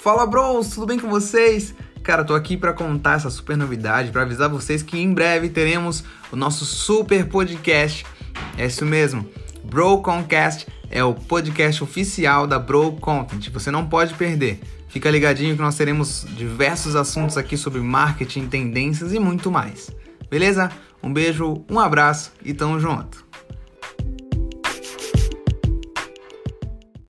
Fala bros, tudo bem com vocês? Cara, tô aqui para contar essa super novidade, para avisar vocês que em breve teremos o nosso super podcast. É isso mesmo. BroConcast é o podcast oficial da Bro Content. Você não pode perder. Fica ligadinho que nós teremos diversos assuntos aqui sobre marketing, tendências e muito mais. Beleza? Um beijo, um abraço e tamo junto.